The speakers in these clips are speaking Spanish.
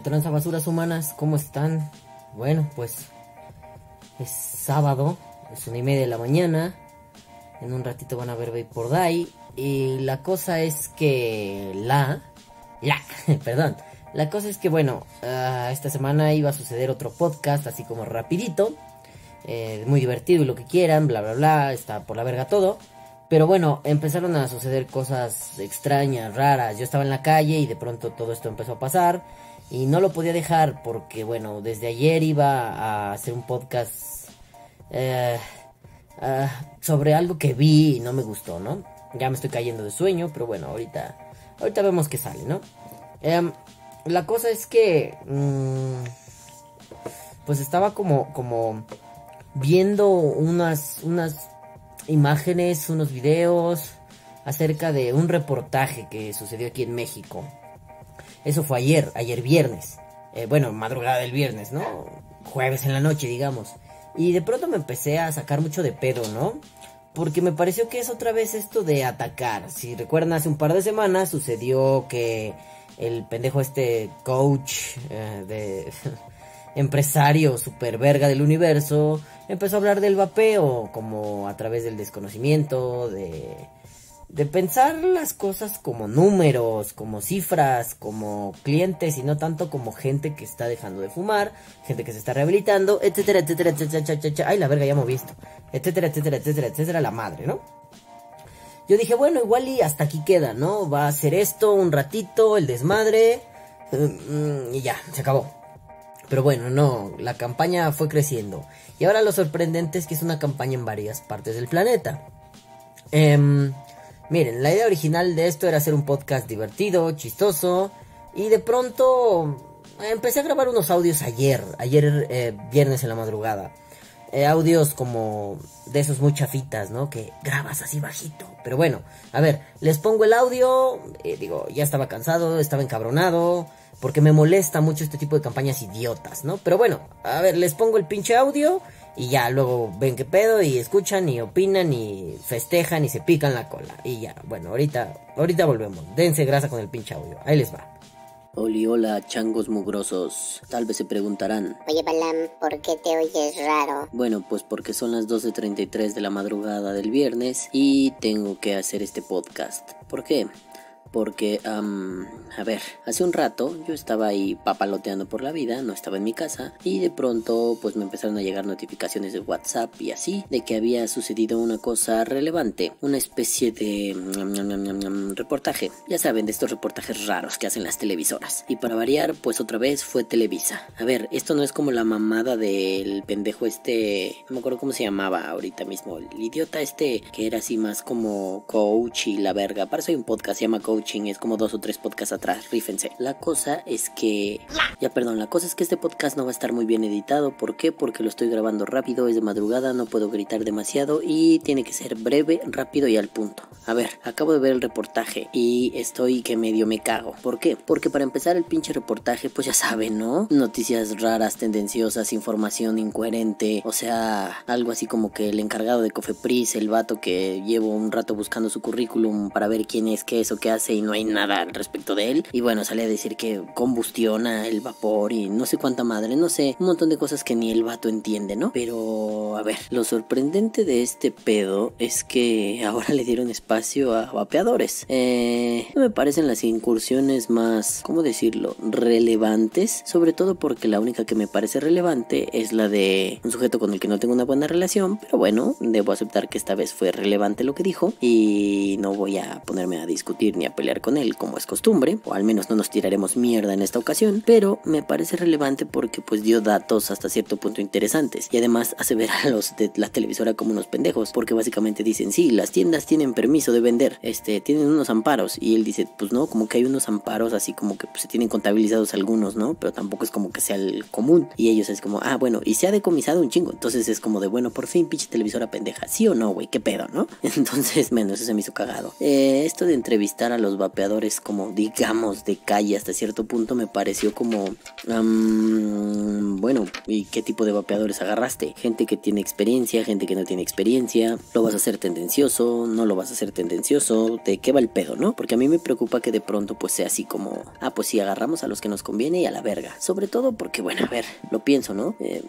¿Qué tranza basuras humanas? ¿Cómo están? Bueno, pues es sábado, es una y media de la mañana. En un ratito van a ver Vapor Die. Y la cosa es que la... La, perdón. La cosa es que, bueno, ah, esta semana iba a suceder otro podcast, así como rapidito. Eh, muy divertido y lo que quieran, bla, bla, bla. Está por la verga todo. Pero bueno, empezaron a suceder cosas extrañas, raras. Yo estaba en la calle y de pronto todo esto empezó a pasar. Y no lo podía dejar porque, bueno, desde ayer iba a hacer un podcast eh, ah, sobre algo que vi y no me gustó, ¿no? Ya me estoy cayendo de sueño, pero bueno, ahorita, ahorita vemos qué sale, ¿no? Em, la cosa es que, mm, pues estaba como, como viendo unas, unas imágenes, unos videos acerca de un reportaje que sucedió aquí en México. Eso fue ayer, ayer viernes. Eh, bueno, madrugada del viernes, ¿no? Jueves en la noche, digamos. Y de pronto me empecé a sacar mucho de pedo, ¿no? Porque me pareció que es otra vez esto de atacar. Si recuerdan, hace un par de semanas sucedió que el pendejo este coach eh, de empresario super verga del universo empezó a hablar del vapeo como a través del desconocimiento, de de pensar las cosas como números, como cifras, como clientes y no tanto como gente que está dejando de fumar, gente que se está rehabilitando, etcétera, etcétera, etcétera, etcétera, ay la verga ya hemos visto, etcétera, etcétera, etcétera, etcétera, la madre, ¿no? Yo dije, bueno, igual y hasta aquí queda, ¿no? Va a ser esto un ratito, el desmadre, mm, y ya, se acabó. Pero bueno, no, la campaña fue creciendo. Y ahora lo sorprendente es que es una campaña en varias partes del planeta. Eh, Miren, la idea original de esto era hacer un podcast divertido, chistoso. Y de pronto empecé a grabar unos audios ayer, ayer eh, viernes en la madrugada. Eh, audios como de esos muy chafitas, ¿no? Que grabas así bajito. Pero bueno, a ver, les pongo el audio. Eh, digo, ya estaba cansado, estaba encabronado. Porque me molesta mucho este tipo de campañas idiotas, ¿no? Pero bueno, a ver, les pongo el pinche audio y ya luego ven qué pedo y escuchan y opinan y festejan y se pican la cola. Y ya, bueno, ahorita, ahorita volvemos. Dense grasa con el pinche audio. Ahí les va. Oli, hola, changos mugrosos. Tal vez se preguntarán. Oye, Balam, ¿por qué te oyes raro? Bueno, pues porque son las 12.33 de la madrugada del viernes y tengo que hacer este podcast. ¿Por qué? Porque, a ver, hace un rato yo estaba ahí papaloteando por la vida, no estaba en mi casa, y de pronto pues me empezaron a llegar notificaciones de WhatsApp y así, de que había sucedido una cosa relevante, una especie de reportaje, ya saben, de estos reportajes raros que hacen las televisoras. Y para variar, pues otra vez fue Televisa. A ver, esto no es como la mamada del pendejo este, no me acuerdo cómo se llamaba ahorita mismo, el idiota este que era así más como coach y la verga, parece hay un podcast, se llama coach es como dos o tres podcasts atrás, rífense. La cosa es que... Ya, perdón, la cosa es que este podcast no va a estar muy bien editado. ¿Por qué? Porque lo estoy grabando rápido, es de madrugada, no puedo gritar demasiado y tiene que ser breve, rápido y al punto. A ver, acabo de ver el reportaje y estoy que medio me cago. ¿Por qué? Porque para empezar el pinche reportaje, pues ya saben, ¿no? Noticias raras, tendenciosas, información incoherente, o sea, algo así como que el encargado de Cofepris, el vato que llevo un rato buscando su currículum para ver quién es, qué es o qué hace y no hay nada al respecto de él. Y bueno, sale a decir que combustiona el vapor y no sé cuánta madre, no sé, un montón de cosas que ni el vato entiende, ¿no? Pero, a ver, lo sorprendente de este pedo es que ahora le dieron espacio a vapeadores. Eh, me parecen las incursiones más, ¿cómo decirlo?, relevantes, sobre todo porque la única que me parece relevante es la de un sujeto con el que no tengo una buena relación, pero bueno, debo aceptar que esta vez fue relevante lo que dijo y no voy a ponerme a discutir ni a pelear con él como es costumbre, o al menos no nos tiraremos mierda en esta ocasión, pero me parece relevante porque pues dio datos hasta cierto punto interesantes y además hace ver a los de la televisora como unos pendejos, porque básicamente dicen, sí, las tiendas tienen permiso de vender, este, tienen unos amparos y él dice, pues no, como que hay unos amparos así como que pues, se tienen contabilizados algunos, ¿no? Pero tampoco es como que sea el común y ellos es como, ah, bueno, y se ha decomisado un chingo, entonces es como de, bueno, por fin pinche televisora pendeja, sí o no, güey, qué pedo, ¿no? Entonces, menos eso se me hizo cagado. Eh, esto de entrevistar a los vapeadores como digamos de calle hasta cierto punto me pareció como bueno y qué tipo de vapeadores agarraste gente que tiene experiencia gente que no tiene experiencia lo vas a hacer tendencioso no lo vas a hacer tendencioso de qué va el pedo no porque a mí me preocupa que de pronto pues sea así como ah pues si agarramos a los que nos conviene y a la verga. Sobre todo porque bueno a ver lo pienso no eh,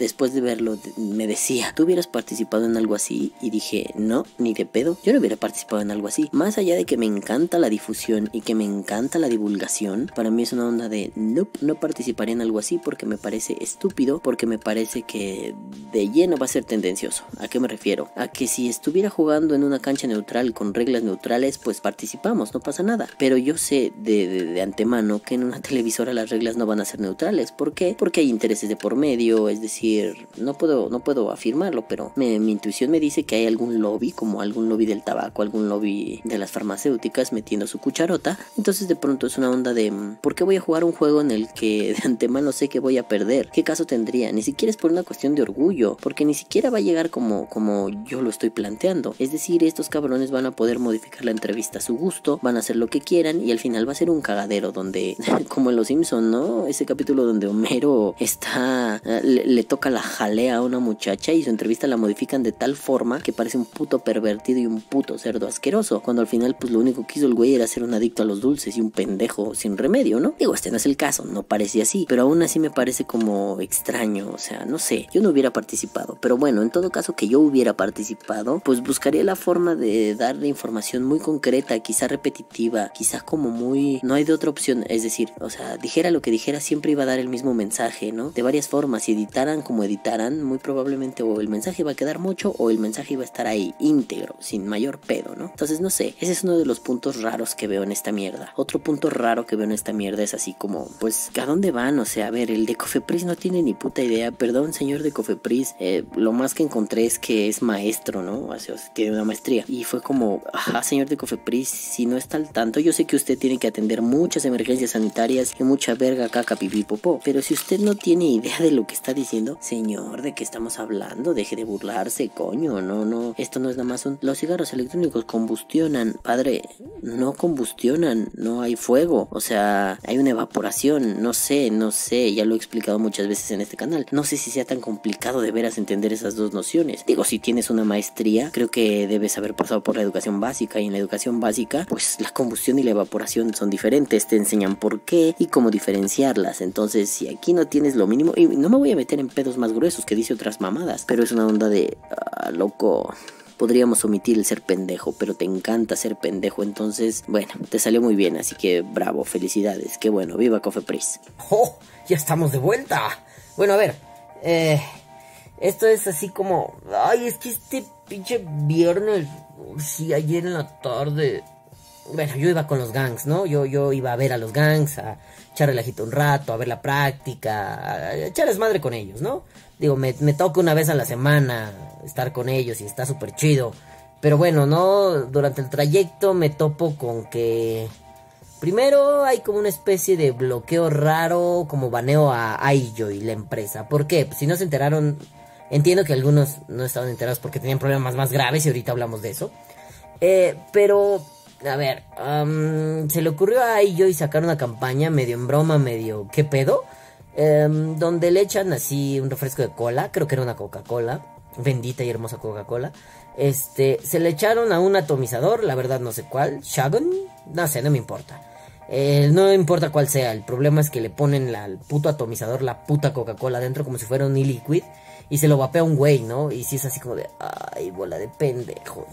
después de verlo me decía tú hubieras participado en algo así y dije no ni de pedo yo no hubiera participado en algo así más allá de que me encanta la difusión y que me encanta la divulgación, para mí es una onda de no, no participaría en algo así porque me parece estúpido, porque me parece que de lleno va a ser tendencioso. ¿A qué me refiero? A que si estuviera jugando en una cancha neutral con reglas neutrales, pues participamos, no pasa nada. Pero yo sé de, de, antemano que en una televisora las reglas no van a ser neutrales. ¿Por qué? Porque hay intereses de por medio, es decir, no puedo, no puedo afirmarlo, pero mi intuición me dice que hay algún lobby, como algún lobby del tabaco, algún lobby de las farmacéuticas metiendo su cucharota. Entonces de pronto es una onda de mm, ¿por qué voy a jugar un juego en el que de antemano sé que voy a perder? ¿Qué caso tendría? Ni siquiera es por una cuestión de orgullo, porque ni siquiera va a llegar como, como yo lo estoy planteando. Es decir, estos cabrones van a poder modificar la entrevista a su gusto, van a hacer lo que quieran y al final va a ser un cagadero donde, como en Los Simpson, ¿no? Ese capítulo donde Homero está, eh, le, le toca la jalea a una muchacha y su entrevista la modifican de tal forma que parece un puto pervertido y un puto cerdo asqueroso, cuando al final pues lo único que hizo el güey era ser un adicto a los dulces y un pendejo sin remedio, ¿no? Digo, este no es el caso, no parecía así, pero aún así me parece como extraño, o sea, no sé, yo no hubiera participado, pero bueno, en todo caso que yo hubiera participado, pues buscaría la forma de darle información muy concreta, quizá repetitiva, quizá como muy... no hay de otra opción, es decir, o sea, dijera lo que dijera, siempre iba a dar el mismo mensaje, ¿no? De varias formas, si editaran como editaran, muy probablemente o el mensaje iba a quedar mucho o el mensaje iba a estar ahí íntegro, sin mayor pedo, ¿no? Entonces, no sé, ese es uno de los puntos raros que veo en esta mierda. Otro punto raro que veo en esta mierda es así como, pues, ¿a dónde van? O sea, a ver, el de Cofepris no tiene ni puta idea. Perdón, señor de Cofepris, eh, lo más que encontré es que es maestro, ¿no? O sea, tiene una maestría. Y fue como, ajá, señor de Cofepris, si no está al tanto, yo sé que usted tiene que atender muchas emergencias sanitarias y mucha verga caca pipí popó. Pero si usted no tiene idea de lo que está diciendo, señor, ¿de qué estamos hablando? Deje de burlarse, coño, no, no. Esto no es nada más un... Los cigarros electrónicos combustionan, padre, no combustionan, no hay fuego, o sea, hay una evaporación, no sé, no sé, ya lo he explicado muchas veces en este canal, no sé si sea tan complicado de veras entender esas dos nociones. Digo, si tienes una maestría, creo que debes haber pasado por la educación básica y en la educación básica, pues la combustión y la evaporación son diferentes, te enseñan por qué y cómo diferenciarlas. Entonces, si aquí no tienes lo mínimo, y no me voy a meter en pedos más gruesos que dice otras mamadas, pero es una onda de, ah, loco, podríamos omitir el ser pendejo, pero te encanta ser pendejo, entonces, bueno, te salió muy bien, así que bravo, felicidades, qué bueno, viva Cofepris. ¡Oh! Ya estamos de vuelta. Bueno, a ver, eh, esto es así como, ay, es que este pinche viernes, sí, ayer en la tarde, bueno, yo iba con los gangs, ¿no? Yo, yo iba a ver a los gangs, a echar relajito un rato, a ver la práctica, a echar madre con ellos, ¿no? Digo, me, me toca una vez a la semana estar con ellos y está súper chido. Pero bueno, ¿no? Durante el trayecto me topo con que... Primero hay como una especie de bloqueo raro, como baneo a Aijo y la empresa. ¿Por qué? Pues si no se enteraron, entiendo que algunos no estaban enterados porque tenían problemas más graves y ahorita hablamos de eso. Eh, pero, a ver, se le ocurrió a Aijo y sacar una campaña medio en broma, medio ¿qué pedo? Em, donde le echan así un refresco de cola, creo que era una Coca-Cola, bendita y hermosa Coca-Cola. Este, se le echaron a un atomizador, la verdad no sé cuál, Shagon, no sé, no me importa. Eh, no importa cuál sea, el problema es que le ponen al puto atomizador la puta Coca-Cola dentro como si fuera un e-liquid y se lo vapea un güey, ¿no? Y si es así como de, ay, bola de pendejos,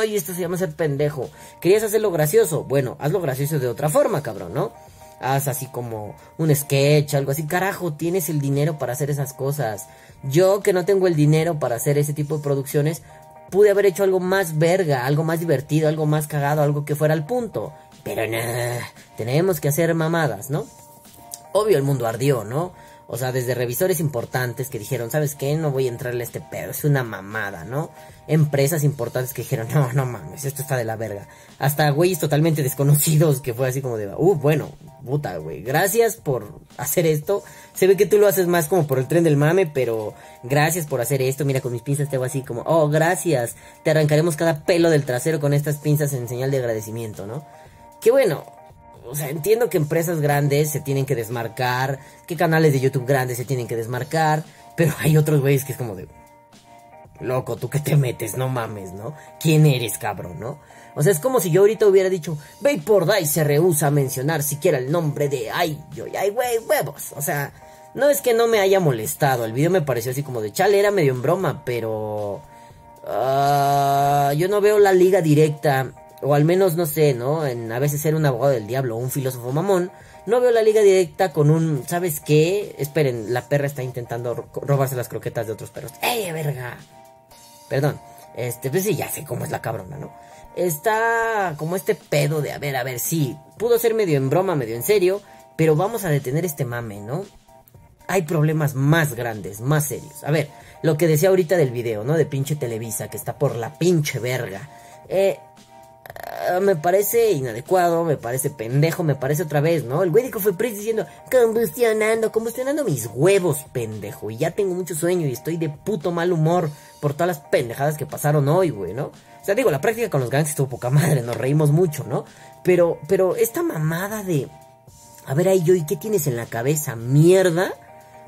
Ay, esto se llama ser pendejo. ¿Querías hacerlo gracioso? Bueno, hazlo gracioso de otra forma, cabrón, ¿no? haz así como un sketch, algo así. Carajo, tienes el dinero para hacer esas cosas. Yo que no tengo el dinero para hacer ese tipo de producciones, pude haber hecho algo más verga, algo más divertido, algo más cagado, algo que fuera al punto. Pero nada, tenemos que hacer mamadas, ¿no? Obvio el mundo ardió, ¿no? O sea, desde revisores importantes que dijeron, ¿sabes qué? No voy a entrarle a este pedo, es una mamada, ¿no? Empresas importantes que dijeron, no, no mames, esto está de la verga. Hasta güeyes totalmente desconocidos que fue así como de, uh, bueno, puta, güey, gracias por hacer esto. Se ve que tú lo haces más como por el tren del mame, pero gracias por hacer esto. Mira, con mis pinzas te hago así como, oh, gracias. Te arrancaremos cada pelo del trasero con estas pinzas en señal de agradecimiento, ¿no? Qué bueno, o sea, entiendo que empresas grandes se tienen que desmarcar, que canales de YouTube grandes se tienen que desmarcar, pero hay otros güeyes que es como de... Loco, ¿tú qué te metes? No mames, ¿no? ¿Quién eres, cabrón, no? O sea, es como si yo ahorita hubiera dicho, Vapor se rehúsa a mencionar siquiera el nombre de ay, yo, ay, güey, huevos. O sea, no es que no me haya molestado, el video me pareció así como de chale, era medio en broma, pero... Uh, yo no veo la liga directa o al menos no sé, ¿no? En a veces ser un abogado del diablo o un filósofo mamón, no veo la liga directa con un, ¿sabes qué? Esperen, la perra está intentando robarse las croquetas de otros perros. ¡Ey, verga! Perdón, este, pues sí, ya sé cómo es la cabrona, ¿no? Está como este pedo de, a ver, a ver, sí, pudo ser medio en broma, medio en serio, pero vamos a detener este mame, ¿no? Hay problemas más grandes, más serios. A ver, lo que decía ahorita del video, ¿no? De pinche Televisa, que está por la pinche verga. Eh, me parece inadecuado, me parece pendejo, me parece otra vez, ¿no? El güey de fue diciendo, combustionando, combustionando mis huevos, pendejo. Y ya tengo mucho sueño y estoy de puto mal humor por todas las pendejadas que pasaron hoy, güey, ¿no? O sea, digo, la práctica con los gangs estuvo poca madre, nos reímos mucho, ¿no? Pero, pero esta mamada de, a ver ahí yo, ¿y qué tienes en la cabeza? ¿Mierda?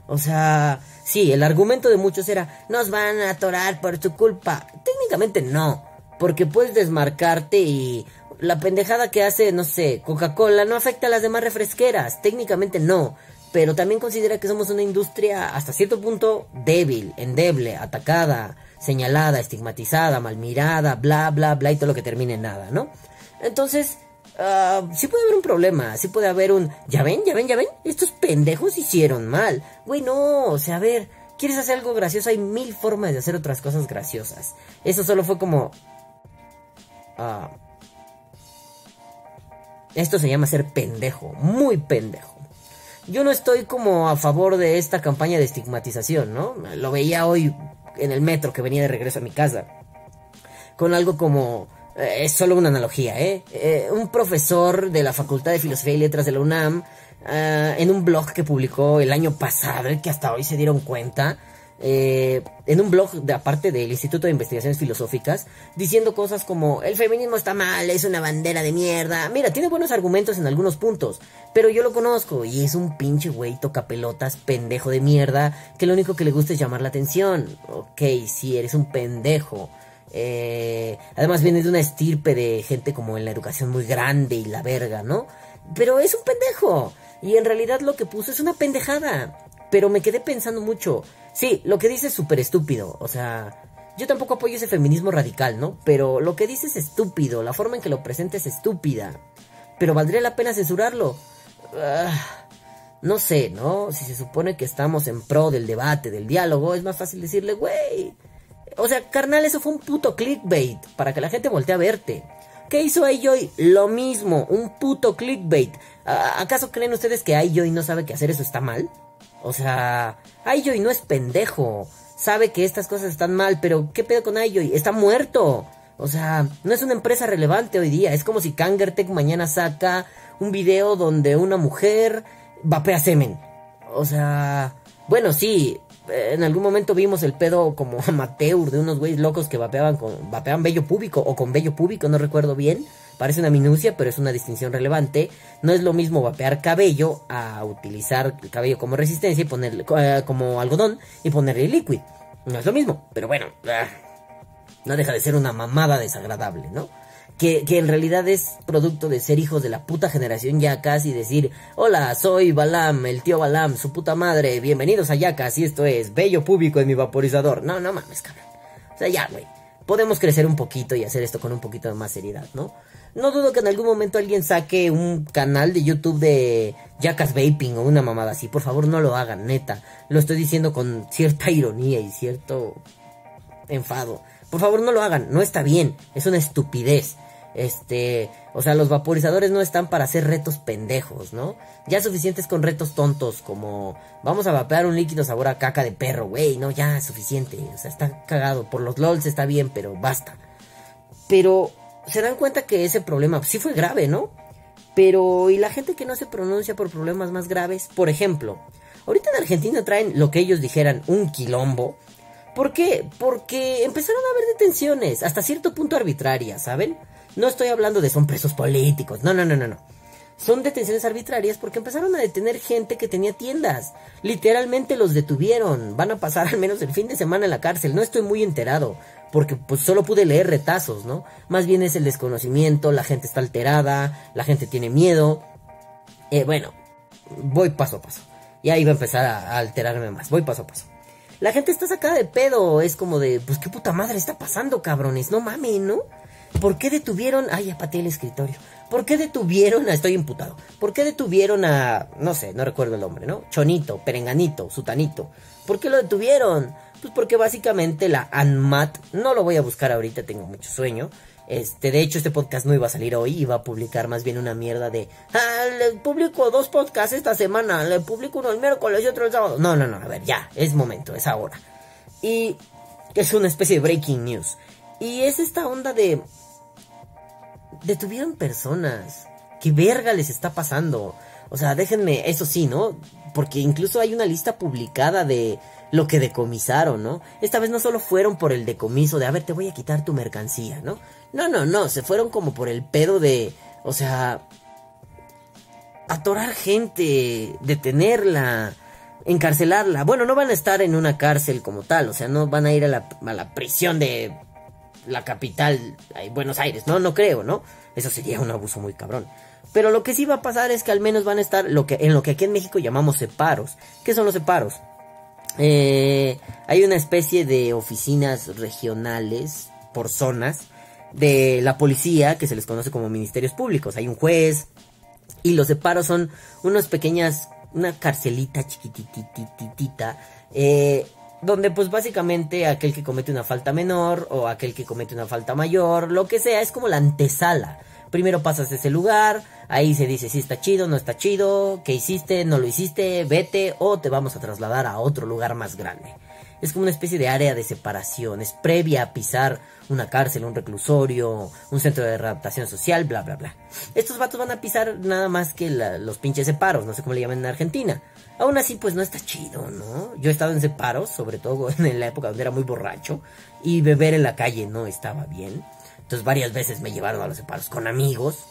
O sea, sí, el argumento de muchos era, nos van a atorar por tu culpa. Técnicamente no porque puedes desmarcarte y la pendejada que hace, no sé, Coca-Cola no afecta a las demás refresqueras, técnicamente no, pero también considera que somos una industria hasta cierto punto débil, endeble, atacada, señalada, estigmatizada, mal mirada, bla, bla, bla y todo lo que termine en nada, ¿no? Entonces, uh, sí puede haber un problema, sí puede haber un, ya ven, ya ven, ya ven, estos pendejos hicieron mal, güey, no, o sea, a ver, ¿quieres hacer algo gracioso? Hay mil formas de hacer otras cosas graciosas. Eso solo fue como, Ah, esto se llama ser pendejo, muy pendejo. Yo no estoy como a favor de esta campaña de estigmatización, ¿no? Lo veía hoy en el metro que venía de regreso a mi casa. Con algo como... Eh, es solo una analogía, ¿eh? ¿eh? Un profesor de la Facultad de Filosofía y Letras de la UNAM, ah, en un blog que publicó el año pasado, que hasta hoy se dieron cuenta, eh, en un blog de aparte del Instituto de Investigaciones Filosóficas, diciendo cosas como el feminismo está mal, es una bandera de mierda. Mira, tiene buenos argumentos en algunos puntos, pero yo lo conozco y es un pinche güey toca pelotas, pendejo de mierda, que lo único que le gusta es llamar la atención. Ok, sí, eres un pendejo. Eh, además viene de una estirpe de gente como en la educación muy grande y la verga, ¿no? Pero es un pendejo. Y en realidad lo que puso es una pendejada. Pero me quedé pensando mucho. Sí, lo que dice es súper estúpido. O sea, yo tampoco apoyo ese feminismo radical, ¿no? Pero lo que dice es estúpido. La forma en que lo presenta es estúpida. Pero valdría la pena censurarlo. Ah, no sé, ¿no? Si se supone que estamos en pro del debate, del diálogo, es más fácil decirle, güey. O sea, carnal, eso fue un puto clickbait para que la gente voltee a verte. ¿Qué hizo Ayoy? Lo mismo, un puto clickbait. ¿Acaso creen ustedes que Ayoy no sabe que hacer eso está mal? O sea, Ayoy no es pendejo. Sabe que estas cosas están mal, pero ¿qué pedo con Ayoy? Está muerto. O sea, no es una empresa relevante hoy día. Es como si Kangertech mañana saca un video donde una mujer vapea semen. O sea, bueno, sí, en algún momento vimos el pedo como amateur de unos güeyes locos que vapeaban con vapeaban vello público o con vello público, no recuerdo bien. Parece una minucia, pero es una distinción relevante. No es lo mismo vapear cabello a utilizar el cabello como resistencia y ponerle eh, como algodón y ponerle líquido. No es lo mismo, pero bueno, ah, no deja de ser una mamada desagradable, ¿no? Que, que, en realidad es producto de ser hijos de la puta generación Yacas y decir, hola, soy Balam, el tío Balam, su puta madre, bienvenidos a Yacas y esto es bello público en mi vaporizador. No, no mames, cabrón. O sea, ya, güey. Podemos crecer un poquito y hacer esto con un poquito de más seriedad, ¿no? No dudo que en algún momento alguien saque un canal de YouTube de Jackass Vaping o una mamada así. Por favor, no lo hagan, neta. Lo estoy diciendo con cierta ironía y cierto enfado. Por favor, no lo hagan. No está bien. Es una estupidez. Este, o sea, los vaporizadores no están para hacer retos pendejos, ¿no? Ya suficientes con retos tontos como vamos a vapear un líquido sabor a caca de perro, güey, no, ya suficiente. O sea, está cagado. Por los LOLs está bien, pero basta. Pero se dan cuenta que ese problema sí fue grave, ¿no? Pero, ¿y la gente que no se pronuncia por problemas más graves? Por ejemplo, ahorita en Argentina traen lo que ellos dijeran un quilombo. ¿Por qué? Porque empezaron a haber detenciones, hasta cierto punto arbitrarias, ¿saben? No estoy hablando de son presos políticos, no, no, no, no, no. Son detenciones arbitrarias porque empezaron a detener gente que tenía tiendas. Literalmente los detuvieron. Van a pasar al menos el fin de semana en la cárcel. No estoy muy enterado porque pues solo pude leer retazos, ¿no? Más bien es el desconocimiento, la gente está alterada, la gente tiene miedo. Eh, bueno, voy paso a paso. Y ahí va a empezar a, alterarme más. Voy paso a paso. La gente está sacada de pedo. Es como de, pues qué puta madre está pasando, cabrones. No mames, ¿no? ¿Por qué detuvieron? Ay, apateé el escritorio. ¿Por qué detuvieron a... Estoy imputado. ¿Por qué detuvieron a... No sé, no recuerdo el nombre, ¿no? Chonito, Perenganito, Sutanito. ¿Por qué lo detuvieron? Pues porque básicamente la ANMAT, no lo voy a buscar ahorita, tengo mucho sueño. Este, de hecho, este podcast no iba a salir hoy, iba a publicar más bien una mierda de. Ah, le publico dos podcasts esta semana, le publico uno el miércoles y otro el sábado. No, no, no, a ver, ya, es momento, es ahora. Y es una especie de breaking news. Y es esta onda de. Detuvieron personas. ¿Qué verga les está pasando? O sea, déjenme, eso sí, ¿no? Porque incluso hay una lista publicada de lo que decomisaron, ¿no? Esta vez no solo fueron por el decomiso de, a ver, te voy a quitar tu mercancía, ¿no? No, no, no, se fueron como por el pedo de, o sea, atorar gente, detenerla, encarcelarla. Bueno, no van a estar en una cárcel como tal, o sea, no van a ir a la, prisión de la capital, Buenos Aires, no, no creo, ¿no? Eso sería un abuso muy cabrón. Pero lo que sí va a pasar es que al menos van a estar en lo que aquí en México llamamos separos. ¿Qué son los separos? Eh, hay una especie de oficinas regionales por zonas de la policía que se les conoce como ministerios públicos. Hay un juez y los separos son unas pequeñas, una carcelita chiquitititita, eh, donde pues básicamente aquel que comete una falta menor o aquel que comete una falta mayor, lo que sea, es como la antesala Primero pasas ese lugar, ahí se dice si está chido, no está chido, qué hiciste, no lo hiciste, vete o te vamos a trasladar a otro lugar más grande. Es como una especie de área de separación, es previa a pisar una cárcel, un reclusorio, un centro de readaptación social, bla, bla, bla. Estos vatos van a pisar nada más que los pinches separos, no sé cómo le llaman en Argentina. Aún así, pues no está chido, ¿no? Yo he estado en separos, sobre todo en la época donde era muy borracho, y beber en la calle no estaba bien. Entonces varias veces me llevaron a los separos con amigos.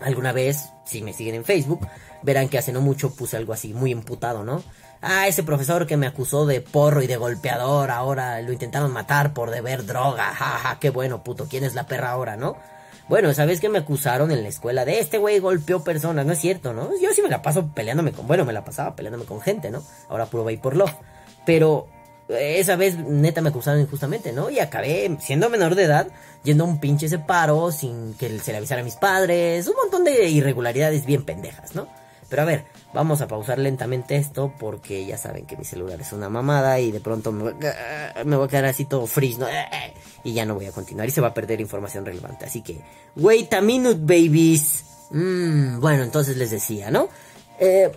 Alguna vez, si me siguen en Facebook, verán que hace no mucho puse algo así muy imputado, ¿no? Ah, ese profesor que me acusó de porro y de golpeador, ahora lo intentaron matar por deber droga. Jaja, ja, qué bueno, puto, ¿quién es la perra ahora, no? Bueno, ¿sabes que me acusaron en la escuela de este güey golpeó personas? No es cierto, ¿no? Yo sí me la paso peleándome con, bueno, me la pasaba peleándome con gente, ¿no? Ahora puro por love. Pero esa vez neta me acusaron injustamente, ¿no? Y acabé siendo menor de edad, yendo a un pinche separo sin que se le avisara a mis padres, un montón de irregularidades bien pendejas, ¿no? Pero a ver, vamos a pausar lentamente esto porque ya saben que mi celular es una mamada y de pronto me, voy a quedar así todo freeze, ¿no? Y ya no voy a continuar y se va a perder información relevante. Así que, wait a minute, babies. Mm, bueno, entonces les decía, ¿no? Eh,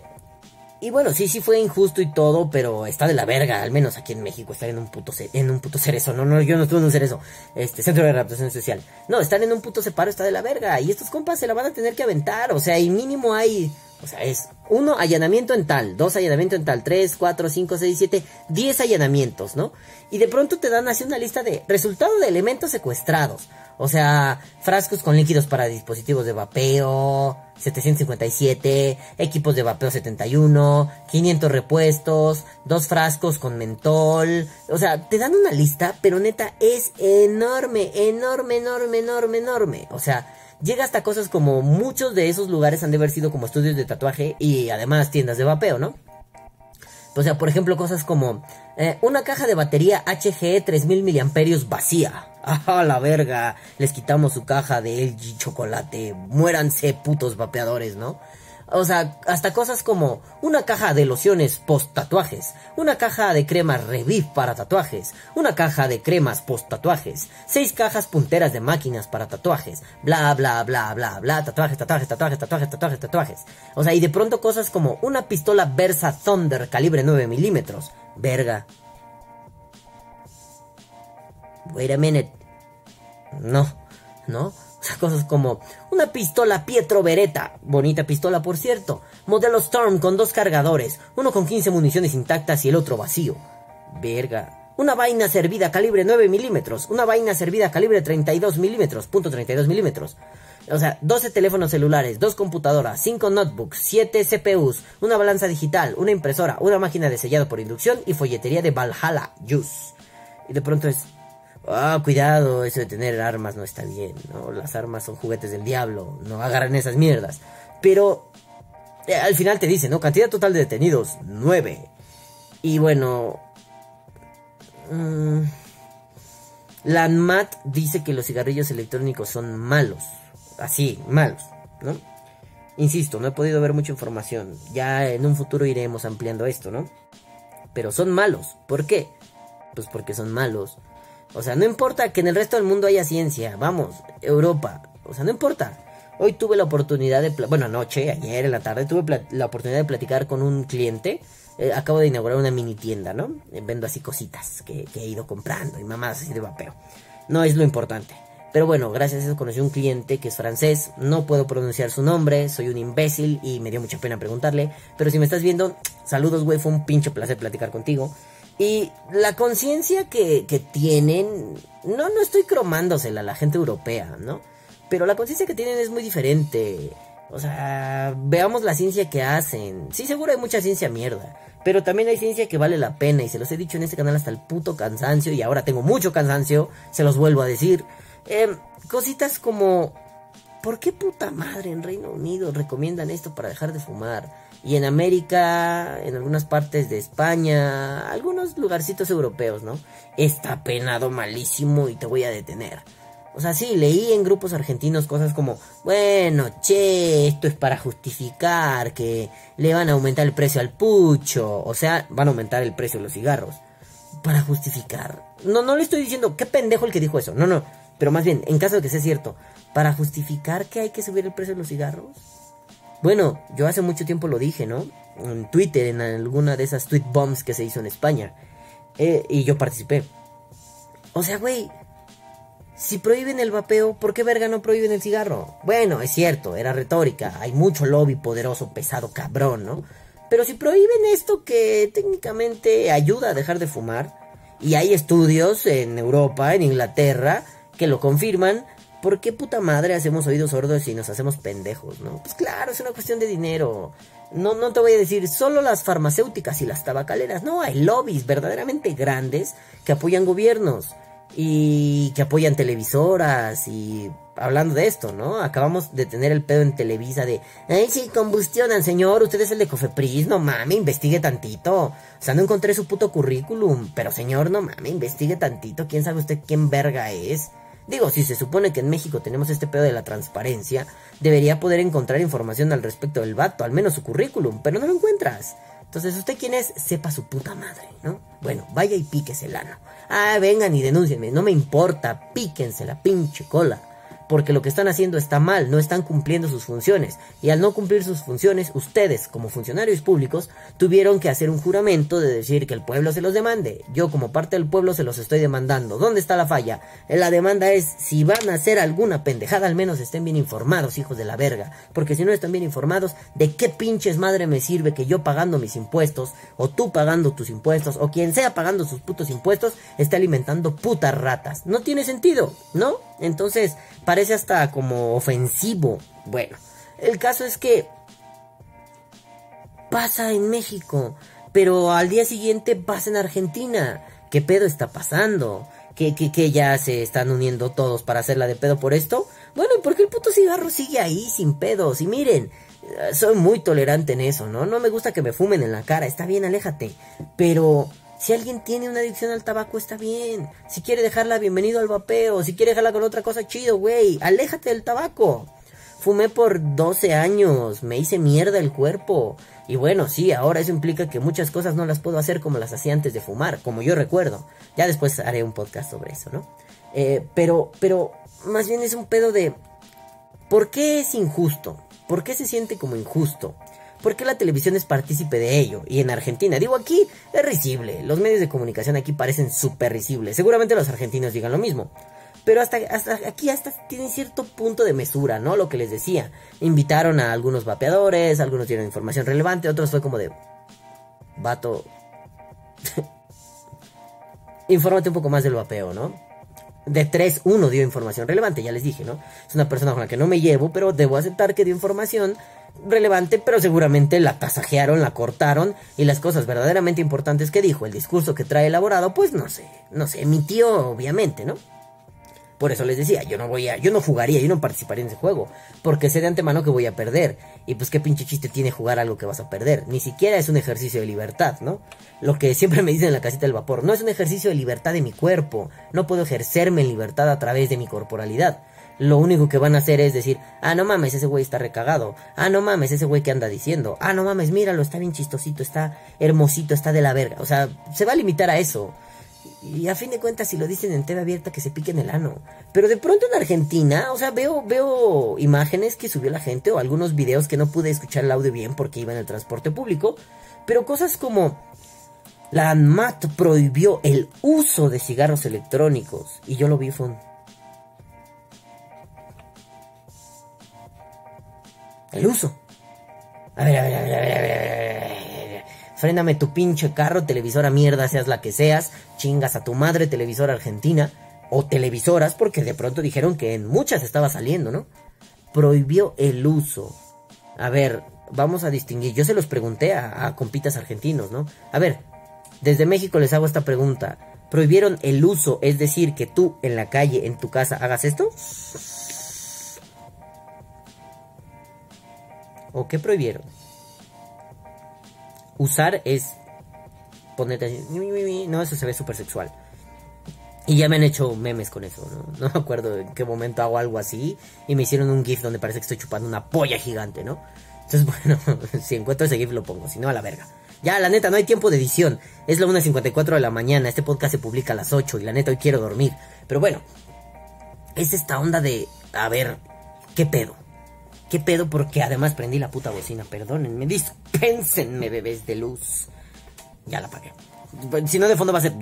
y bueno, sí, sí fue injusto y todo, pero está de la verga, al menos aquí en México, estar en un puto, en un puto cerezo. No, no, yo no estuve en un cerezo. Este, centro de adaptación social. No, estar en un puto separo está de la verga. Y estos compas se la van a tener que aventar. O sea, y mínimo hay, o sea, es uno, allanamiento en tal, dos, allanamiento en tal, tres, cuatro, cinco, seis, siete, diez allanamientos, ¿no? Y de pronto te dan así una lista de resultado de elementos secuestrados. O sea, frascos con líquidos para dispositivos de vapeo, 757, equipos de vapeo 71, 500 repuestos, dos frascos con mentol. O sea, te dan una lista, pero neta es enorme, enorme, enorme, enorme, enorme. O sea, llega hasta cosas como muchos de esos lugares han de haber sido como estudios de tatuaje y además tiendas de vapeo, ¿no? O sea, por ejemplo, cosas como eh, una caja de batería HGE 3000 miliamperios vacía. ¡Ah, la verga! Les quitamos su caja de LG chocolate. Muéranse, putos vapeadores, ¿no? O sea, hasta cosas como una caja de lociones post tatuajes, una caja de cremas Reviv para tatuajes, una caja de cremas post tatuajes, seis cajas punteras de máquinas para tatuajes, bla bla bla bla bla, tatuajes, tatuajes, tatuajes, tatuajes, tatuajes, tatuajes. O sea, y de pronto cosas como una pistola Versa Thunder calibre 9 milímetros. Verga. Wait a minute. No, no. O sea, cosas como una pistola Pietro Beretta, bonita pistola por cierto, modelo Storm con dos cargadores, uno con 15 municiones intactas y el otro vacío. Verga. Una vaina servida calibre 9 milímetros, una vaina servida calibre 32 milímetros, punto 32 milímetros. O sea, 12 teléfonos celulares, dos computadoras, 5 notebooks, 7 CPUs, una balanza digital, una impresora, una máquina de sellado por inducción y folletería de Valhalla Juice. Y de pronto es, Ah, cuidado, eso de tener armas no está bien, ¿no? Las armas son juguetes del diablo, no agarran esas mierdas. Pero eh, al final te dice, ¿no? Cantidad total de detenidos, 9. Y bueno... Mmm, la dice que los cigarrillos electrónicos son malos. Así, malos, ¿no? Insisto, no he podido ver mucha información. Ya en un futuro iremos ampliando esto, ¿no? Pero son malos. ¿Por qué? Pues porque son malos o sea, no importa que en el resto del mundo haya ciencia, vamos, Europa, o sea, no importa. Hoy tuve la oportunidad de, bueno, anoche, ayer en la tarde, tuve la oportunidad de platicar con un cliente. Eh, acabo de inaugurar una mini tienda, ¿no? Eh, vendo así cositas que, he ido comprando y mamás así de vapeo. No es lo importante. Pero bueno, gracias a eso conocí un cliente que es francés, no puedo pronunciar su nombre, soy un imbécil y me dio mucha pena preguntarle. Pero si me estás viendo, saludos, güey, fue un pinche placer platicar contigo. Y la conciencia que, que, tienen, no, no estoy cromándosela a la gente europea, ¿no? Pero la conciencia que tienen es muy diferente. O sea, veamos la ciencia que hacen. Sí, seguro hay mucha ciencia mierda. Pero también hay ciencia que vale la pena. Y se los he dicho en este canal hasta el puto cansancio. Y ahora tengo mucho cansancio. Se los vuelvo a decir. Eh, cositas como... ¿Por qué puta madre en Reino Unido recomiendan esto para dejar de fumar? Y en América, en algunas partes de España, algunos lugarcitos europeos, ¿no? Está penado malísimo y te voy a detener. O sea, sí, leí en grupos argentinos cosas como, bueno, che, esto es para justificar que le van a aumentar el precio al pucho, o sea, van a aumentar el precio de los cigarros. Para justificar. No, no le estoy diciendo, qué pendejo el que dijo eso, no, no, pero más bien, en caso de que sea cierto, para justificar que hay que subir el precio de los cigarros. Bueno, yo hace mucho tiempo lo dije, ¿no? En Twitter, en alguna de esas tweet bombs que se hizo en España. Eh, y yo participé. O sea, güey, si prohíben el vapeo, ¿por qué verga no prohíben el cigarro? Bueno, es cierto, era retórica. Hay mucho lobby poderoso, pesado, cabrón, ¿no? Pero si prohíben esto que técnicamente ayuda a dejar de fumar, y hay estudios en Europa, en Inglaterra, que lo confirman, ¿por qué puta madre hacemos oídos sordos y nos hacemos pendejos, no? Pues claro, es una cuestión de dinero. No, no te voy a decir solo las farmacéuticas y las tabacaleras, no, hay lobbies verdaderamente grandes que apoyan gobiernos y que apoyan televisoras y hablando de esto, ¿no? Acabamos de tener el pedo en Televisa de, ay, sí, combustionan, señor, usted es el de Cofepris, no mames, investigue tantito. O sea, no encontré su puto currículum, pero señor, no mames, investigue tantito, quién sabe usted quién verga es. Digo, si se supone que en México tenemos este pedo de la transparencia, debería poder encontrar información al respecto del vato, al menos su currículum, pero no lo encuentras. Entonces, ¿usted quién es? Sepa su puta madre, ¿no? Bueno, vaya y píquese el ano. Ah, vengan y denúncienme, no me importa, píquense la pinche cola porque lo que están haciendo está mal, no están cumpliendo sus funciones. Y al no cumplir sus funciones, ustedes, como funcionarios públicos, tuvieron que hacer un juramento de decir que el pueblo se los demande. Yo, como parte del pueblo, se los estoy demandando. ¿Dónde está la falla? La demanda es, si van a hacer alguna pendejada, al menos estén bien informados, hijos de la verga. Porque si no están bien informados, ¿de qué pinches madre me sirve que yo pagando mis impuestos, o tú pagando tus impuestos, o quien sea pagando sus putos impuestos, esté alimentando putas ratas? No tiene sentido, ¿no? Entonces, parece hasta como ofensivo. Bueno, el caso es que pasa en México, pero al día siguiente pasa en Argentina. ¿Qué pedo está pasando? ¿Que, que, ya se están uniendo todos para hacerla de pedo por esto? Bueno, porque el puto cigarro sigue ahí sin pedos. Y miren, soy muy tolerante en eso, ¿no? No me gusta que me fumen en la cara. Está bien, aléjate. Pero si alguien tiene una adicción al tabaco, está bien. Si quiere dejarla, bienvenido al vapeo. Si quiere dejarla con otra cosa, chido, güey. Aléjate del tabaco. Fumé por 12 años, me hice mierda el cuerpo. Y bueno, sí, ahora eso implica que muchas cosas no las puedo hacer como las hacía antes de fumar, como yo recuerdo. Ya después haré un podcast sobre eso, ¿no? Eh, pero, pero, más bien es un pedo de... ¿Por qué es injusto? ¿Por qué se siente como injusto? ¿Por qué la televisión es partícipe de ello? Y en Argentina, digo aquí, es risible. Los medios de comunicación aquí parecen súper risibles. Seguramente los argentinos digan lo mismo. Pero hasta, hasta aquí hasta tiene cierto punto de mesura, ¿no? Lo que les decía. Invitaron a algunos vapeadores, algunos dieron información relevante, otros fue como de... Vato... Infórmate un poco más del vapeo, ¿no? De 3, uno dio información relevante, ya les dije, ¿no? Es una persona con la que no me llevo, pero debo aceptar que dio información relevante, pero seguramente la tasajearon, la cortaron y las cosas verdaderamente importantes que dijo, el discurso que trae elaborado, pues no sé, no sé, emitió obviamente, ¿no? Por eso les decía, yo no voy a, yo no jugaría, yo no participaría en ese juego, porque sé de antemano que voy a perder. Y pues qué pinche chiste tiene jugar algo que vas a perder. Ni siquiera es un ejercicio de libertad, ¿no? Lo que siempre me dicen en la casita del vapor, no es un ejercicio de libertad de mi cuerpo. No puedo ejercerme en libertad a través de mi corporalidad. Lo único que van a hacer es decir, ah, no mames, ese güey está recagado. Ah, no mames, ese güey que anda diciendo. Ah, no mames, míralo, está bien chistosito, está hermosito, está de la verga. O sea, se va a limitar a eso. Y a fin de cuentas, si lo dicen en TV abierta, que se piquen el ano. Pero de pronto en Argentina, o sea, veo, veo imágenes que subió la gente o algunos videos que no pude escuchar el audio bien porque iba en el transporte público. Pero cosas como la ANMAT prohibió el uso de cigarros electrónicos. Y yo lo vi, fue un... El uso. A ver, a ver, a ver, a ver, a ver, tu pinche carro, televisora mierda, seas la que seas, chingas a tu madre, televisora argentina, o televisoras, porque de pronto dijeron que en muchas estaba saliendo, ¿no? Prohibió el uso. A ver, vamos a distinguir. Yo se los pregunté a compitas argentinos, ¿no? A ver, desde México les hago esta pregunta. ¿Prohibieron el uso, es decir, que tú en la calle, en tu casa, hagas esto? ¿O qué prohibieron? usar es ponerte no, eso se ve súper sexual. Y ya me han hecho memes con eso, ¿no? No me acuerdo en qué momento hago algo así. Y me hicieron un GIF donde parece que estoy chupando una polla gigante, ¿no? Entonces, bueno, si encuentro ese GIF lo pongo, si no, a la verga. Ya, la neta, no hay tiempo de edición. Es la 1.54 de la mañana. Este podcast se publica a las 8 y la neta, hoy quiero dormir. Pero bueno, es esta onda de, a ver, ¿qué pedo? ¿Qué pedo? Porque además prendí la puta bocina. Perdónenme, dispénsenme, bebés de luz. Ya la apagué. Si no, de fondo va a ser.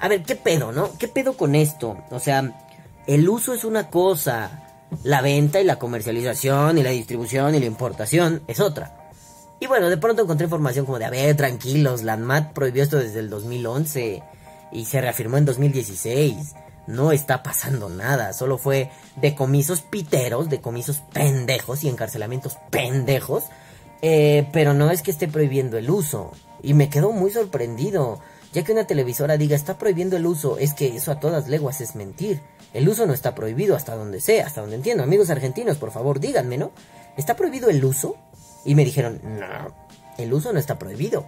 A ver, ¿qué pedo, no? ¿Qué pedo con esto? O sea, el uso es una cosa. La venta y la comercialización y la distribución y la importación es otra. Y bueno, de pronto encontré información como de, a ver, tranquilos, la prohibió esto desde el 2011 y se reafirmó en 2016 no está pasando nada, solo fue decomisos piteros, decomisos pendejos y encarcelamientos pendejos, eh, pero no es que esté prohibiendo el uso. Y me quedo muy sorprendido, ya que una televisora diga está prohibiendo el uso, es que eso a todas leguas es mentir. El uso no está prohibido hasta donde sea, hasta donde entiendo. Amigos argentinos, por favor, díganme, ¿no? ¿Está prohibido el uso? Y me dijeron, no, el uso no está prohibido.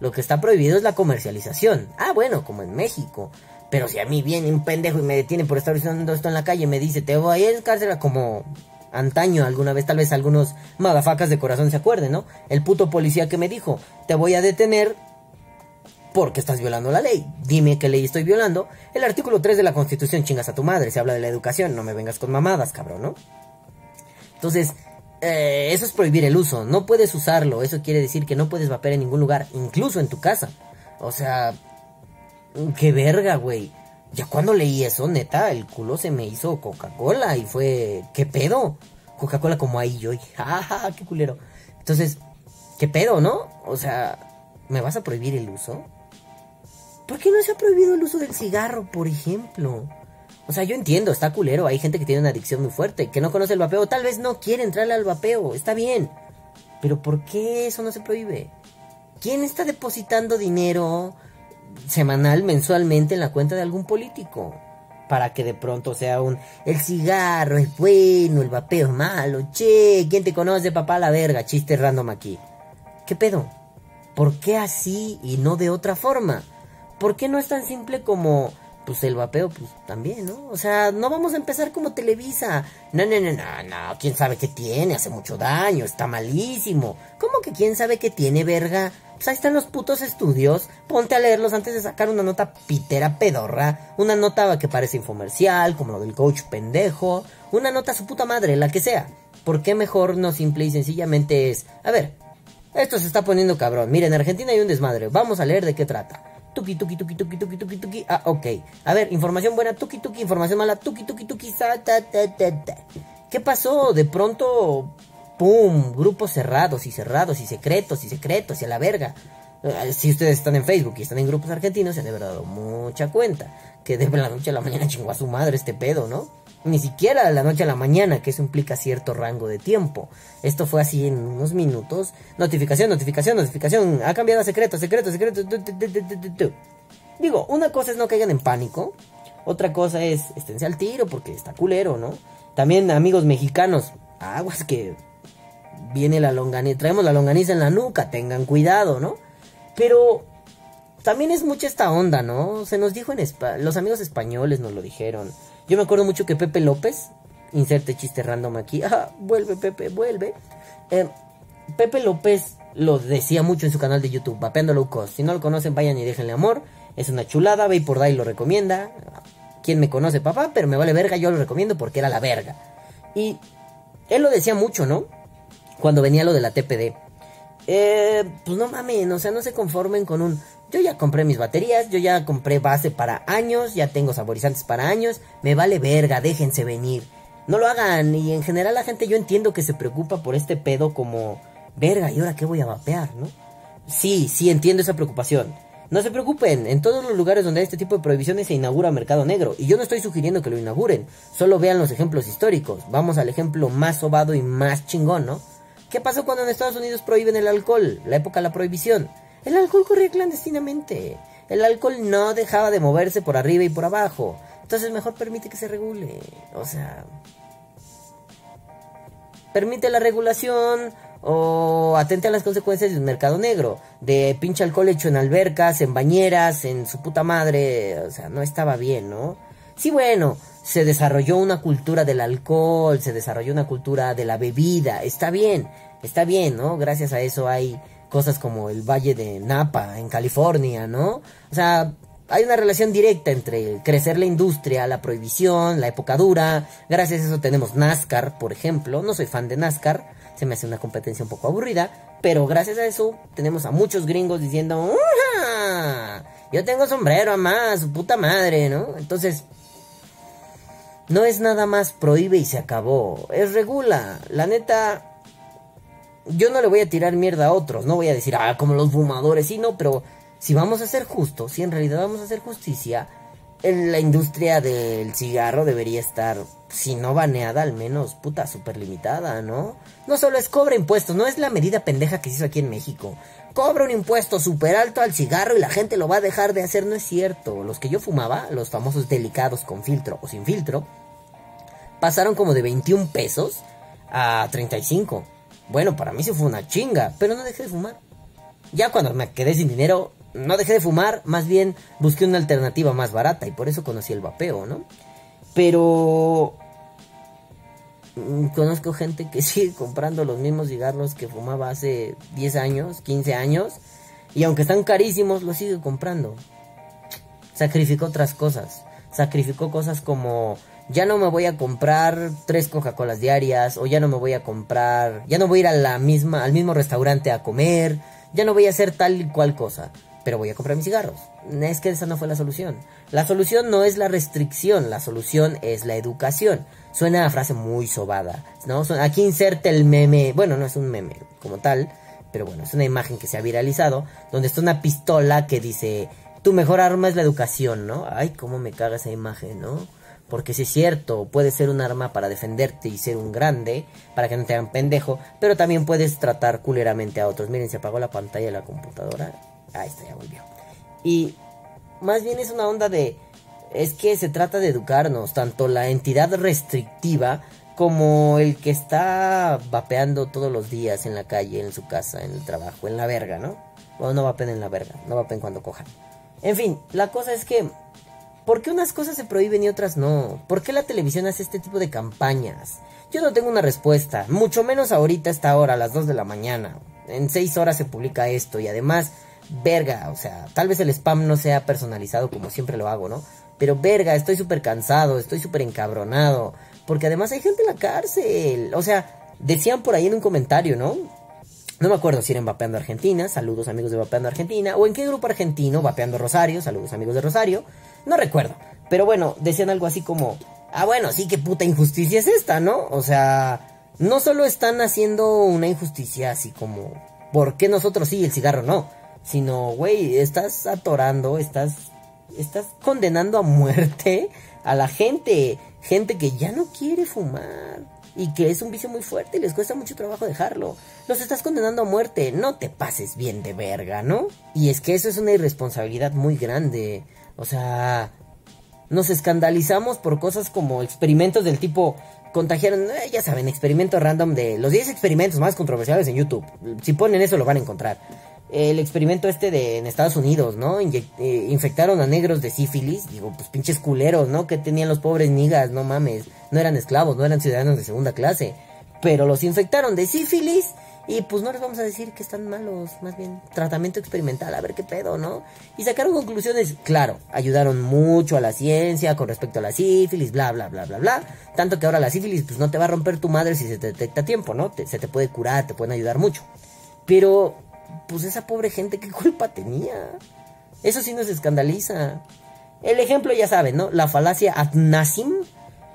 Lo que está prohibido es la comercialización. Ah, bueno, como en México. Pero si a mí viene un pendejo y me detiene por estar diciendo esto en la calle, me dice, te voy a ir a cárcel como antaño alguna vez, tal vez algunos magafacas de corazón se acuerden, ¿no? El puto policía que me dijo, te voy a detener porque estás violando la ley. Dime qué ley estoy violando. El artículo 3 de la Constitución, chingas a tu madre, se habla de la educación, no me vengas con mamadas, cabrón, ¿no? Entonces, eh, eso es prohibir el uso, no puedes usarlo, eso quiere decir que no puedes vapear en ningún lugar, incluso en tu casa. O sea, Qué verga, güey. Ya cuando leí eso, neta, el culo se me hizo Coca-Cola y fue, ¿qué pedo? Coca-Cola como ahí yo, jaja, qué culero. Entonces, ¿qué pedo, no? O sea, ¿me vas a prohibir el uso? ¿Por qué no se ha prohibido el uso del cigarro, por ejemplo? O sea, yo entiendo, está culero, hay gente que tiene una adicción muy fuerte, que no conoce el vapeo, tal vez no quiere entrarle al vapeo, está bien. Pero ¿por qué eso no se prohíbe? ¿Quién está depositando dinero semanal, mensualmente en la cuenta de algún político. Para que de pronto sea un, el cigarro es bueno, el vapeo es malo, che, ¿quién te conoce, papá? La verga, chiste random aquí. ¿Qué pedo? ¿Por qué así y no de otra forma? ¿Por qué no es tan simple como pues el vapeo, pues también, ¿no? O sea, no vamos a empezar como Televisa. No, no, no, no, no, quién sabe qué tiene, hace mucho daño, está malísimo. ¿Cómo que quién sabe qué tiene, verga? Pues ahí están los putos estudios. Ponte a leerlos antes de sacar una nota pitera pedorra. Una nota que parece infomercial, como lo del coach pendejo. Una nota su puta madre, la que sea. ¿Por qué mejor no simple y sencillamente es, a ver, esto se está poniendo cabrón. Miren, en Argentina hay un desmadre. Vamos a leer de qué trata. Tuki, tuki, tuki, tuki, tuki, tuki, tuki. Ah, ok. A ver, información buena, tuki, tuki. Información mala, tuki, tuki, tuki. Ta, ta, ta, ta. ¿Qué pasó? De pronto, ¡pum! Grupos cerrados y cerrados y secretos y secretos y a la verga. Eh, Si ustedes están en Facebook y están en grupos argentinos, se han de verdad dado mucha cuenta. Que de la noche a la mañana chingó a su madre este pedo, ¿no? Ni siquiera de la noche a la mañana, que eso implica cierto rango de tiempo. Esto fue así en unos minutos. Notificación, notificación, notificación. Ha cambiado a secreto, secreto, secreto. Digo, una cosa es no caigan en pánico. Otra cosa es esténse al tiro porque está culero, ¿no? También amigos mexicanos, aguas que viene la longaniza, traemos la longaniza en la nuca, tengan cuidado, ¿no? Pero también es mucha esta onda, ¿no? Se nos dijo en los amigos españoles nos lo dijeron. Yo me acuerdo mucho que Pepe López, inserte chiste random aquí, ah, vuelve Pepe, vuelve. Eh, Pepe López lo decía mucho en su canal de YouTube, Vapeando Low Cost. Si no lo conocen, vayan y déjenle amor. Es una chulada, Ve por Day lo recomienda. ¿Quién me conoce, papá? Pero me vale verga, yo lo recomiendo porque era la verga. Y él lo decía mucho, ¿no? Cuando venía lo de la TPD. Eh, pues no mamen, o sea, no se conformen con un... Yo ya compré mis baterías, yo ya compré base para años, ya tengo saborizantes para años, me vale verga, déjense venir. No lo hagan y en general la gente yo entiendo que se preocupa por este pedo como... Verga, ¿y ahora qué voy a vapear, no? Sí, sí, entiendo esa preocupación. No se preocupen, en todos los lugares donde hay este tipo de prohibiciones se inaugura mercado negro. Y yo no estoy sugiriendo que lo inauguren, solo vean los ejemplos históricos. Vamos al ejemplo más sobado y más chingón, ¿no? ¿Qué pasó cuando en Estados Unidos prohíben el alcohol? La época de la prohibición. El alcohol corría clandestinamente. El alcohol no dejaba de moverse por arriba y por abajo. Entonces mejor permite que se regule. O sea... Permite la regulación o atente a las consecuencias del mercado negro. De pinche alcohol hecho en albercas, en bañeras, en su puta madre. O sea, no estaba bien, ¿no? Sí, bueno, se desarrolló una cultura del alcohol, se desarrolló una cultura de la bebida. Está bien, está bien, ¿no? Gracias a eso hay cosas como el Valle de Napa en California, ¿no? O sea, hay una relación directa entre crecer la industria, la prohibición, la época dura. Gracias a eso tenemos NASCAR, por ejemplo. No soy fan de NASCAR, se me hace una competencia un poco aburrida. Pero gracias a eso tenemos a muchos gringos diciendo, ¡Uja! Yo tengo sombrero a más, su puta madre, ¿no? Entonces, no es nada más prohíbe y se acabó. Es regula. La neta, yo no le voy a tirar mierda a otros. No voy a decir, ah, como los fumadores. Sí, no, pero si vamos a ser justos, si en realidad vamos a hacer justicia, en la industria del cigarro debería estar, si no baneada, al menos, puta, súper limitada, ¿no? No solo es cobra impuestos, no es la medida pendeja que se hizo aquí en México. Cobra un impuesto súper alto al cigarro y la gente lo va a dejar de hacer, no es cierto. Los que yo fumaba, los famosos delicados con filtro o sin filtro, pasaron como de 21 pesos a 35. Bueno, para mí se fue una chinga, pero no dejé de fumar. Ya cuando me quedé sin dinero, no dejé de fumar, más bien busqué una alternativa más barata y por eso conocí el vapeo, ¿no? Pero mm, conozco gente que sigue comprando los mismos cigarros que fumaba hace 10 años, 15 años, y aunque están carísimos, los sigue comprando. Sacrificó otras cosas. Sacrificó cosas como ya no me voy a comprar tres Coca-Colas diarias o ya no me voy a comprar, ya no voy a ir a la misma al mismo restaurante a comer, ya no voy a hacer tal y cual cosa, pero voy a comprar mis cigarros. Es que esa no fue la solución. La solución no es la restricción, la solución es la educación. Suena a frase muy sobada, ¿no? Aquí inserte el meme, bueno, no es un meme como tal, pero bueno, es una imagen que se ha viralizado, donde está una pistola que dice, tu mejor arma es la educación, ¿no? Ay, cómo me caga esa imagen, ¿no? Porque si es cierto, puede ser un arma para defenderte y ser un grande, para que no te hagan pendejo, pero también puedes tratar culeramente a otros. Miren, se apagó la pantalla de la computadora. Ahí está, ya volvió. Y más bien es una onda de... Es que se trata de educarnos, tanto la entidad restrictiva como el que está vapeando todos los días en la calle, en su casa, en el trabajo, en la verga, ¿no? Bueno, no vapen en la verga, no vapen cuando cojan. En fin, la cosa es que ¿Por qué unas cosas se prohíben y otras no? ¿Por qué la televisión hace este tipo de campañas? Yo no tengo una respuesta, mucho menos ahorita a esta hora, a las 2 de la mañana. En 6 horas se publica esto y además, verga, o sea, tal vez el spam no sea personalizado como siempre lo hago, ¿no? Pero verga, estoy súper cansado, estoy súper encabronado. Porque además hay gente en la cárcel. O sea, decían por ahí en un comentario, ¿no? No me acuerdo si era en Vapeando Argentina, saludos amigos de Vapeando Argentina, o en qué grupo argentino, Vapeando Rosario, saludos amigos de Rosario, no recuerdo. Pero bueno, decían algo así como, ah bueno, sí, qué puta injusticia es esta, ¿no? O sea, no solo están haciendo una injusticia así como, ¿por qué nosotros sí y el cigarro no? Sino, güey, estás atorando, estás, estás condenando a muerte a la gente, gente que ya no quiere fumar y que es un vicio muy fuerte y les cuesta mucho trabajo dejarlo. Los estás condenando a muerte, no te pases bien de verga, ¿no? Y es que eso es una irresponsabilidad muy grande. O sea, nos escandalizamos por cosas como experimentos del tipo contagiaron, eh, ya saben, experimentos random de los 10 experimentos más controversiales en YouTube. Si ponen eso lo van a encontrar el experimento este de en Estados Unidos, ¿no? Eh, infectaron a negros de sífilis, digo, pues pinches culeros, ¿no? Que tenían los pobres nigas, no mames, no eran esclavos, no eran ciudadanos de segunda clase, pero los infectaron de sífilis y pues no les vamos a decir que están malos, más bien tratamiento experimental, a ver qué pedo, ¿no? Y sacaron conclusiones, claro, ayudaron mucho a la ciencia con respecto a la sífilis, bla, bla, bla, bla, bla. Tanto que ahora la sífilis pues no te va a romper tu madre si se te detecta a tiempo, ¿no? se te puede curar, te pueden ayudar mucho. Pero pues esa pobre gente, ¿qué culpa tenía? Eso sí nos escandaliza. El ejemplo ya saben, ¿no? La falacia ad nassim.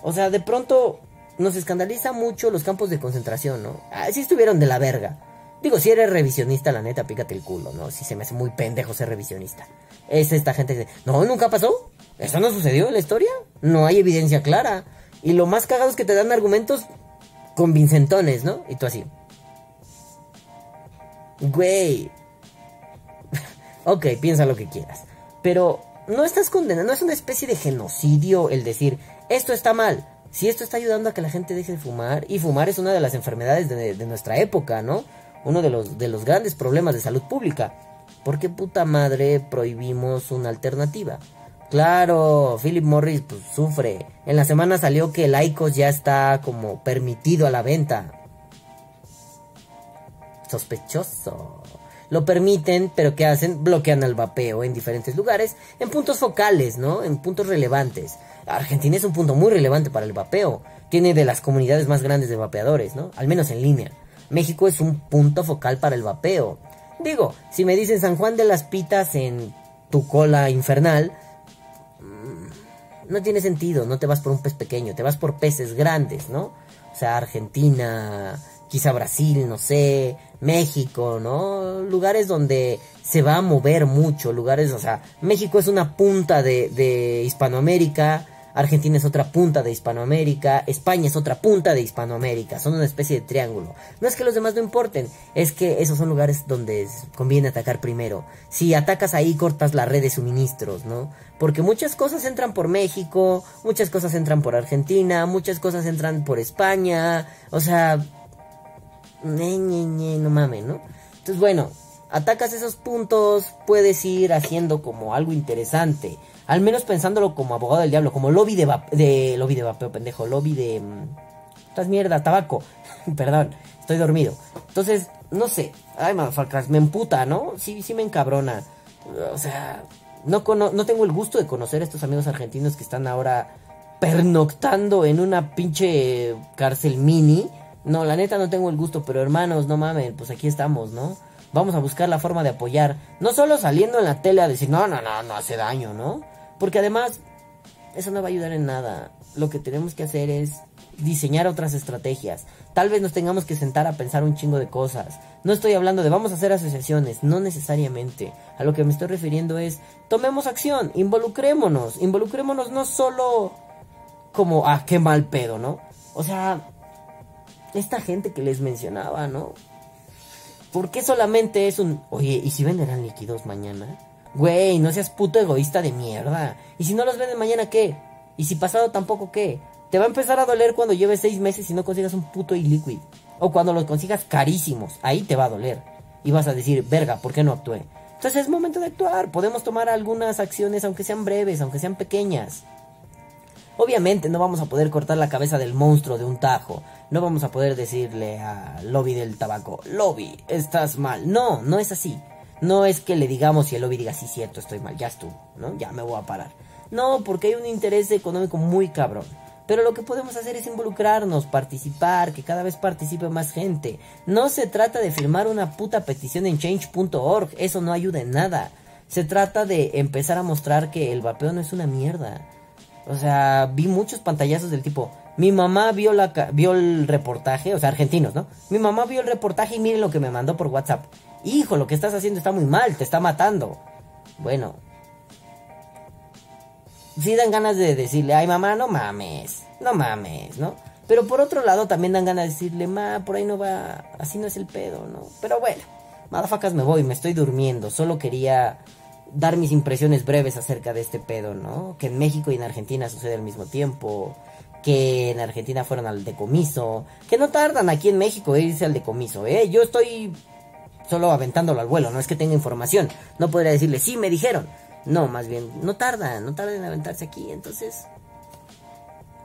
O sea, de pronto nos escandaliza mucho los campos de concentración, ¿no? Así ah, estuvieron de la verga. Digo, si eres revisionista, la neta, pícate el culo, ¿no? Si se me hace muy pendejo ser revisionista. Es esta gente que dice, no, nunca pasó. Eso no sucedió en la historia. No hay evidencia clara. Y lo más cagado es que te dan argumentos convincentones, ¿no? Y tú así. Güey. ok, piensa lo que quieras. Pero no estás condenando, no es una especie de genocidio el decir, esto está mal. Si esto está ayudando a que la gente deje de fumar, y fumar es una de las enfermedades de, nuestra época, ¿no? Uno de los, de los grandes problemas de salud pública. ¿Por qué puta madre prohibimos una alternativa? Claro, Philip Morris pues, sufre. En la semana salió que el ICOS ya está como permitido a la venta sospechoso. Lo permiten, pero ¿qué hacen? Bloquean al vapeo en diferentes lugares, en puntos focales, ¿no? En puntos relevantes. Argentina es un punto muy relevante para el vapeo. Tiene de las comunidades más grandes de vapeadores, ¿no? Al menos en línea. México es un punto focal para el vapeo. Digo, si me dicen San Juan de las Pitas en tu cola infernal, mm, no tiene sentido, no te vas por un pez pequeño, te vas por peces grandes, ¿no? O sea, Argentina, quizá Brasil, no sé, México, ¿no? Lugares donde se va a mover mucho, lugares, o sea, México es una punta de, de Hispanoamérica, Argentina es otra punta de Hispanoamérica, España es otra punta de Hispanoamérica, son una especie de triángulo. No es que los demás no importen, es que esos son lugares donde conviene atacar primero. Si atacas ahí cortas la red de suministros, ¿no? Porque muchas cosas entran por México, muchas cosas entran por Argentina, muchas cosas entran por España, o sea, no mames, ¿no? Entonces, bueno, atacas esos puntos, puedes ir haciendo como algo interesante. Al menos pensándolo como abogado del diablo, como lobby de, de lobby de vapeo, pendejo, lobby de... Mm, estas mierdas, tabaco. Perdón, estoy dormido. Entonces, no sé. Ay, motherfuckers, me emputa, ¿no? Sí, sí me encabrona. O sea, no, no tengo el gusto de conocer a estos amigos argentinos que están ahora pernoctando en una pinche cárcel mini no, la neta no tengo el gusto, pero hermanos, no mamen, pues aquí estamos, ¿no? Vamos a buscar la forma de apoyar. No solo saliendo en la tele a decir, no, no, no, no hace daño, ¿no? Porque además, eso no va a ayudar en nada. Lo que tenemos que hacer es diseñar otras estrategias. Tal vez nos tengamos que sentar a pensar un chingo de cosas. No estoy hablando de vamos a hacer asociaciones, no necesariamente. A lo que me estoy refiriendo es, tomemos acción, involucrémonos, involucrémonos no solo como, ah, qué mal pedo, ¿no? O sea, esta gente que les mencionaba, ¿no? ¿Por qué solamente es un, oye, ¿y si venderán líquidos mañana? Güey, no seas puto egoísta de mierda. ¿Y si no los venden mañana qué? ¿Y si pasado tampoco qué? Te va a empezar a doler cuando lleves seis meses y no consigas un puto e O cuando los consigas carísimos. Ahí te va a doler. Y vas a decir, verga, ¿por qué no actué? Entonces es momento de actuar. Podemos tomar algunas acciones, aunque sean breves, aunque sean pequeñas. Obviamente no vamos a poder cortar la cabeza del monstruo de un tajo. No vamos a poder decirle a Lobby del tabaco, Lobby, estás mal. No, no es así. No es que le digamos y el lobby diga, sí, cierto, estoy mal, ya estuvo, ¿no? Ya me voy a parar. No, porque hay un interés económico muy cabrón. Pero lo que podemos hacer es involucrarnos, participar, que cada vez participe más gente. No se trata de firmar una puta petición en change.org, eso no ayuda en nada. Se trata de empezar a mostrar que el vapeo no es una mierda. O sea, vi muchos pantallazos del tipo, mi mamá vio, la, vio el reportaje, o sea, argentinos, ¿no? Mi mamá vio el reportaje y miren lo que me mandó por WhatsApp hijo, lo que estás haciendo está muy mal, te está matando. Bueno, sí dan ganas de decirle, ay mamá, no mames, no mames, ¿no? Pero por otro lado también dan ganas de decirle, ma, por ahí no va, así no es el pedo, ¿no? Pero bueno, madafacas me voy, me estoy durmiendo, solo quería dar mis impresiones breves acerca de este pedo, ¿no? Que en México y en Argentina sucede al mismo tiempo, que en Argentina fueron al decomiso, que no tardan aquí en México irse al decomiso, ¿eh? Yo estoy solo aventándolo al vuelo, no es que tenga información. No podría decirle, sí, me dijeron. No, más bien, no tarda, no tarda en aventarse aquí. Entonces,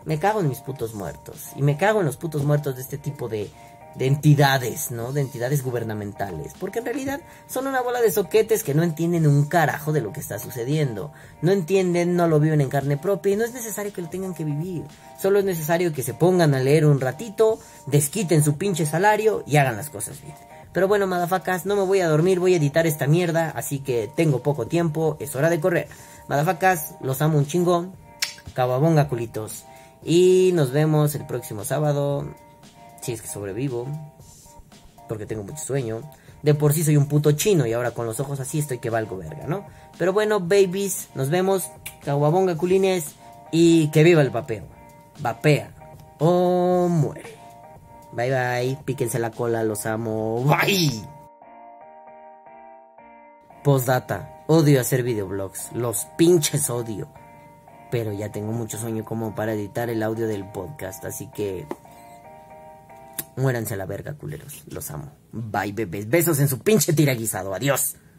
me cago en mis putos muertos. Y me cago en los putos muertos de este tipo de, de entidades, ¿no? De entidades gubernamentales. Porque en realidad son una bola de soquetes que no entienden un carajo de lo que está sucediendo. No entienden, no lo viven en carne propia y no es necesario que lo tengan que vivir. Solo es necesario que se pongan a leer un ratito, desquiten su pinche salario y hagan las cosas bien. Pero bueno, madafacas, no me voy a dormir, voy a editar esta mierda, así que tengo poco tiempo, es hora de correr. Madafacas, los amo un chingo. Cababonga, culitos. Y nos vemos el próximo sábado, si es que sobrevivo, porque tengo mucho sueño. De por sí soy un puto chino y ahora con los ojos así estoy que valgo verga, ¿no? Pero bueno, babies, nos vemos. Cababonga, culines. Y que viva el vapeo. Vapea o muere. Bye bye, píquense la cola, los amo. Bye. Postdata, odio hacer videoblogs, los pinches odio. Pero ya tengo mucho sueño como para editar el audio del podcast, así que muéranse a la verga, culeros. Los amo. Bye, bebés. Besos en su pinche tiraguisado. Adiós.